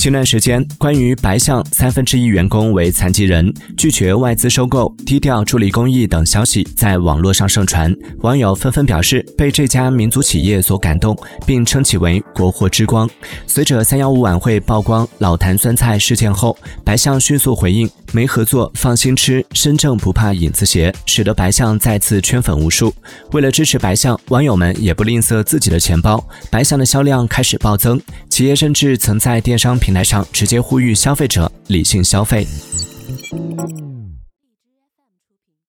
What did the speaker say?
前段时间，关于白象三分之一员工为残疾人、拒绝外资收购、低调助力公益等消息在网络上盛传，网友纷纷表示被这家民族企业所感动，并称其为国货之光。随着三幺五晚会曝光老坛酸菜事件后，白象迅速回应没合作放心吃，身正不怕影子斜，使得白象再次圈粉无数。为了支持白象，网友们也不吝啬自己的钱包，白象的销量开始暴增，企业甚至曾在电商平台上直接呼吁消费者理性消费。